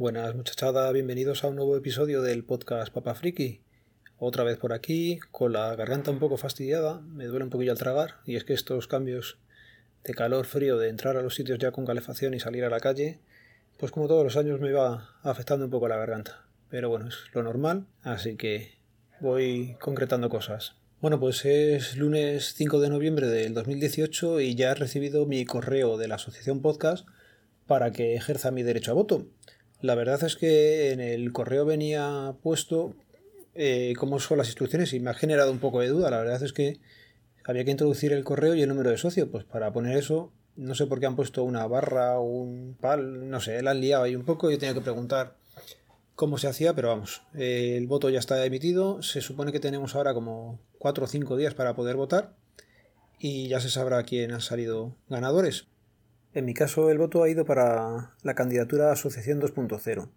Buenas muchachada, bienvenidos a un nuevo episodio del podcast Papa Friki. Otra vez por aquí, con la garganta un poco fastidiada, me duele un poquillo al tragar, y es que estos cambios de calor, frío, de entrar a los sitios ya con calefacción y salir a la calle, pues como todos los años me va afectando un poco la garganta. Pero bueno, es lo normal, así que voy concretando cosas. Bueno, pues es lunes 5 de noviembre del 2018 y ya he recibido mi correo de la Asociación Podcast para que ejerza mi derecho a voto. La verdad es que en el correo venía puesto eh, cómo son las instrucciones y me ha generado un poco de duda. La verdad es que había que introducir el correo y el número de socio. Pues para poner eso, no sé por qué han puesto una barra o un pal, no sé, la han liado ahí un poco. Yo tenía que preguntar cómo se hacía, pero vamos, eh, el voto ya está emitido. Se supone que tenemos ahora como 4 o 5 días para poder votar y ya se sabrá quién han salido ganadores. En mi caso, el voto ha ido para la candidatura Asociación 2.0.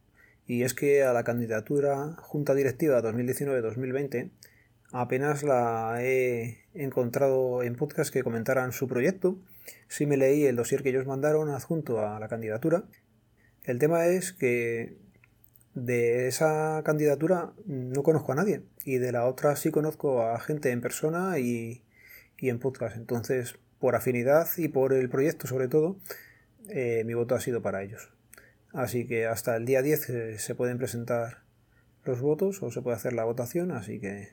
Y es que a la candidatura Junta Directiva 2019-2020 apenas la he encontrado en podcast que comentaran su proyecto. Sí me leí el dossier que ellos mandaron adjunto a la candidatura. El tema es que de esa candidatura no conozco a nadie y de la otra sí conozco a gente en persona y, y en podcast. Entonces, por afinidad y por el proyecto sobre todo, eh, mi voto ha sido para ellos. Así que hasta el día 10 eh, se pueden presentar los votos o se puede hacer la votación, así que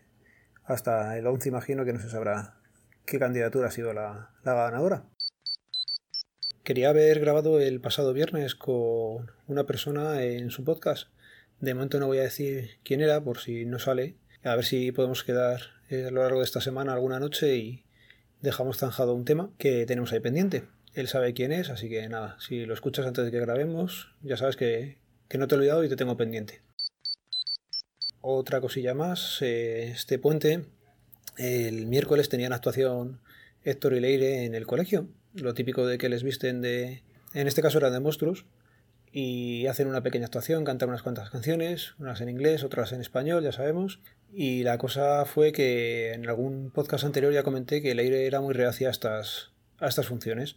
hasta el 11 imagino que no se sabrá qué candidatura ha sido la, ganadora. Quería haber grabado el pasado viernes con una persona en su podcast. De momento no voy a decir quién era por si no sale. A ver si podemos quedar eh, a lo largo de esta semana alguna noche y, dejamos zanjado un tema que tenemos ahí pendiente. Él sabe quién es, así que nada, si lo escuchas antes de que grabemos, ya sabes que, no te he olvidado y te tengo pendiente. Otra cosilla más, eh, este puente, el miércoles tenían actuación Héctor y Leire en el colegio, lo típico de que les visten de, en este caso eran de monstruos, y hacen una pequeña actuación, cantan unas cuantas canciones, unas en inglés, otras en español, ya sabemos. Y la cosa fue que en algún podcast anterior ya comenté que Leire era muy reacia a estas, a estas funciones.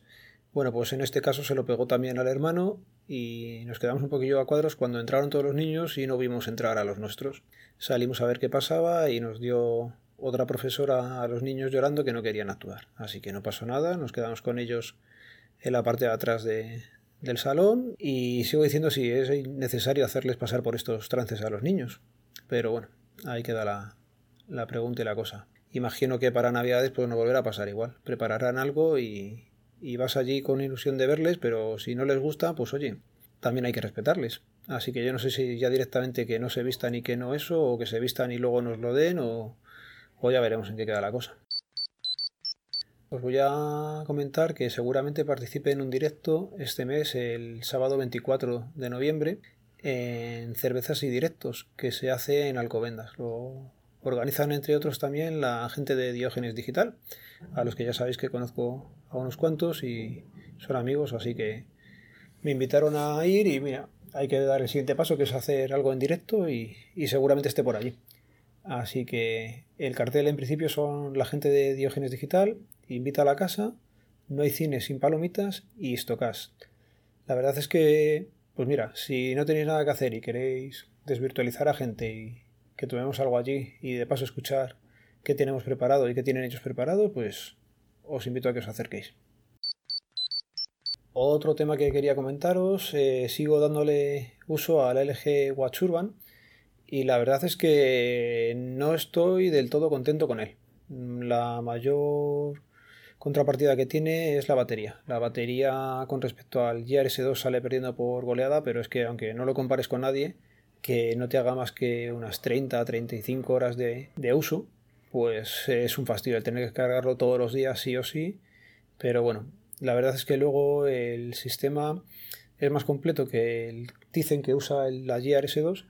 Bueno, pues en este caso se lo pegó también al hermano y nos quedamos un poquillo a cuadros cuando entraron todos los niños y no vimos entrar a los nuestros. Salimos a ver qué pasaba y nos dio otra profesora a los niños llorando que no querían actuar. Así que no pasó nada, nos quedamos con ellos en la parte de atrás de, del salón y sigo diciendo si es necesario hacerles pasar por estos trances a los niños. Pero bueno, ahí queda la, la pregunta y la cosa. Imagino que para Navidades pues no volverá a pasar igual. Prepararán algo y, y vas allí con ilusión de verles, pero si no les gusta, pues oye, también hay que respetarles. Así que yo no sé si ya directamente que no se vistan y que no eso, o que se vistan y luego nos lo den, o, o ya veremos en qué queda la cosa. Os voy a comentar que seguramente participe en un directo este mes, el sábado 24 de noviembre, en Cervezas y Directos, que se hace en Alcobendas. Lo organizan entre otros también la gente de Diógenes Digital, a los que ya sabéis que conozco a unos cuantos y son amigos, así que me invitaron a ir y mira, hay que dar el siguiente paso, que es hacer algo en directo y, y seguramente esté por allí. Así que el cartel en principio son la gente de Diógenes Digital, invita a la casa, no hay cine sin palomitas y estocas. La verdad es que, pues mira, si no tenéis nada que hacer y queréis desvirtualizar a gente y que tomemos algo allí y de paso escuchar qué tenemos preparado y qué tienen ellos preparado, pues os invito a que os acerquéis. Otro tema que quería comentaros, eh, sigo dándole uso al LG Watch Urban y la verdad es que no estoy del todo contento con él. La mayor contrapartida que tiene es la batería. La batería con respecto al s 2 sale perdiendo por goleada, pero es que aunque no lo compares con nadie, que no te haga más que unas 30 35 horas de, de uso, pues es un fastidio el tener que cargarlo todos los días sí o sí. Pero bueno, la verdad es que luego el sistema es más completo que el dicen que usa la s 2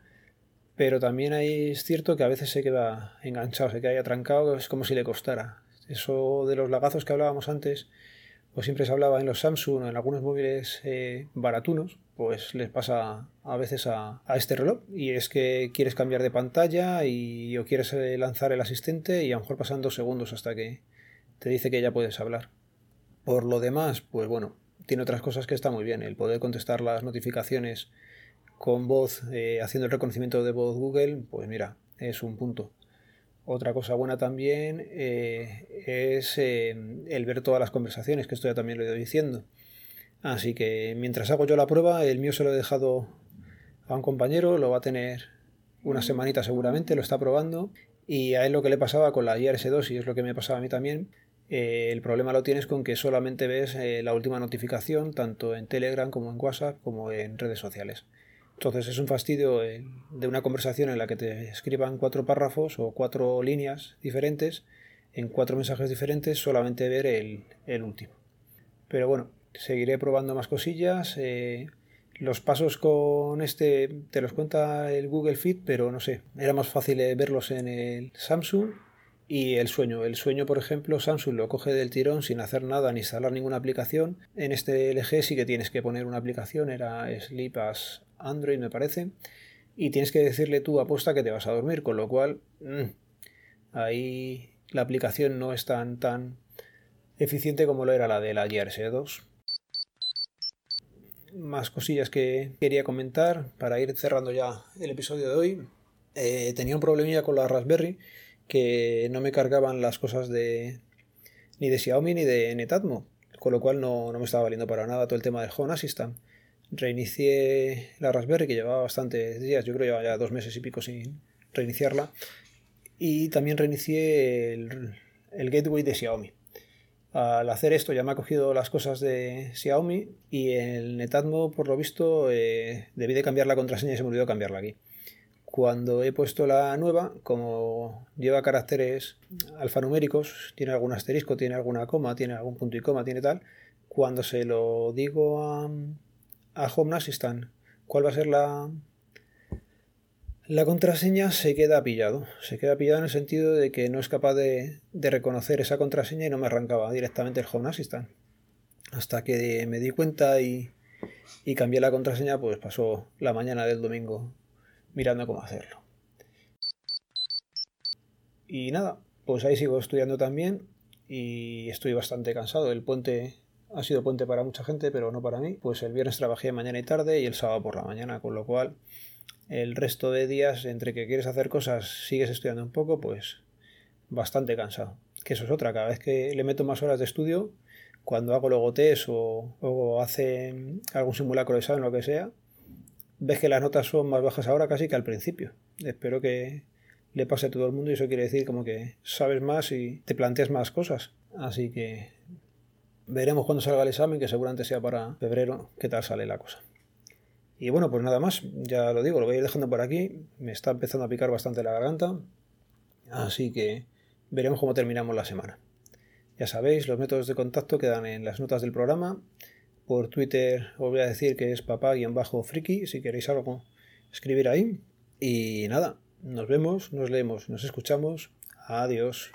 pero también es cierto que a veces se queda enganchado, se queda atrancado, es como si le costara. Eso de los lagazos que hablábamos antes, pues siempre se hablaba en los Samsung o en algunos móviles eh, baratunos, pues les pasa a veces a, este reloj. Y es que quieres cambiar de pantalla y o quieres eh, lanzar el asistente y a lo mejor pasan dos segundos hasta que te dice que ya puedes hablar. Por lo demás, pues bueno, tiene otras cosas que está muy bien. El poder contestar las notificaciones con voz, eh, haciendo el reconocimiento de voz Google, pues mira, es un punto. Otra cosa buena también eh, es el ver todas las conversaciones, que esto ya también lo he ido diciendo. Así que mientras hago yo la prueba, el mío se lo he dejado a un compañero, lo va a tener una semanita seguramente, lo está probando. Y a él lo que le pasaba con la IRS2, y es lo que me pasaba a mí también, eh, el problema lo tienes con que solamente ves la última notificación, tanto en Telegram como en WhatsApp, como en redes sociales. Entonces es un fastidio de una conversación en la que te escriban cuatro párrafos o cuatro líneas diferentes, en cuatro mensajes diferentes, solamente ver el último. Pero bueno, seguiré probando más cosillas. Eh, los pasos con este te los cuenta el Google Fit, pero no sé, era más fácil verlos en el Samsung y el sueño. El sueño, por ejemplo, Samsung lo coge del tirón sin hacer nada ni instalar ninguna aplicación. En este LG sí que tienes que poner una aplicación, era Sleep as Android me parece, y tienes que decirle tú aposta que te vas a dormir, con lo cual mm, ahí la aplicación no es tan eficiente como lo era la de la Gears 2 más cosillas que quería comentar para ir cerrando ya el episodio de hoy. Eh, tenía un problemilla con la Raspberry que no me cargaban las cosas de ni de Xiaomi ni de Netatmo, con lo cual no, me estaba valiendo para nada todo el tema del Home Assistant. Reinicié la Raspberry que llevaba bastantes días, yo creo que llevaba ya dos meses y pico sin reiniciarla. Y también reinicié el, gateway de Xiaomi al hacer esto ya me ha cogido las cosas de Xiaomi y el Netatmo, por lo visto, eh, debí de cambiar la contraseña y se me olvidó cambiarla aquí. Cuando he puesto la nueva, como lleva caracteres alfanuméricos, tiene algún asterisco, tiene alguna coma, tiene algún punto y coma, tiene tal, cuando se lo digo a, a Home Assistant, ¿cuál va a ser la, la contraseña se queda pillado. Se queda pillado en el sentido de que no es capaz de, reconocer esa contraseña y no me arrancaba directamente el Home Assistant. Hasta que me di cuenta y, y cambié la contraseña, pues pasó la mañana del domingo mirando cómo hacerlo. Y nada, pues ahí sigo estudiando también y estoy bastante cansado. El puente ha sido puente para mucha gente, pero no para mí. Pues el viernes trabajé mañana y tarde y el sábado por la mañana, con lo cual el resto de días, entre que quieres hacer cosas, sigues estudiando un poco, pues bastante cansado. Que eso es otra, cada vez que le meto más horas de estudio, cuando hago luego test o, o hace algún simulacro de examen o lo que sea, ves que las notas son más bajas ahora casi que al principio. Espero que le pase a todo el mundo y eso quiere decir como que sabes más y te planteas más cosas. Así que veremos cuando salga el examen, que seguramente sea para febrero, qué tal sale la cosa. Y bueno, pues nada más, ya lo digo, lo voy a ir dejando por aquí. Me está empezando a picar bastante la garganta. Así que veremos cómo terminamos la semana. Ya sabéis, los métodos de contacto quedan en las notas del programa. Por Twitter os voy a decir que es papá-friki, si queréis algo, escribir ahí. Y nada, nos vemos, nos leemos, nos escuchamos. Adiós.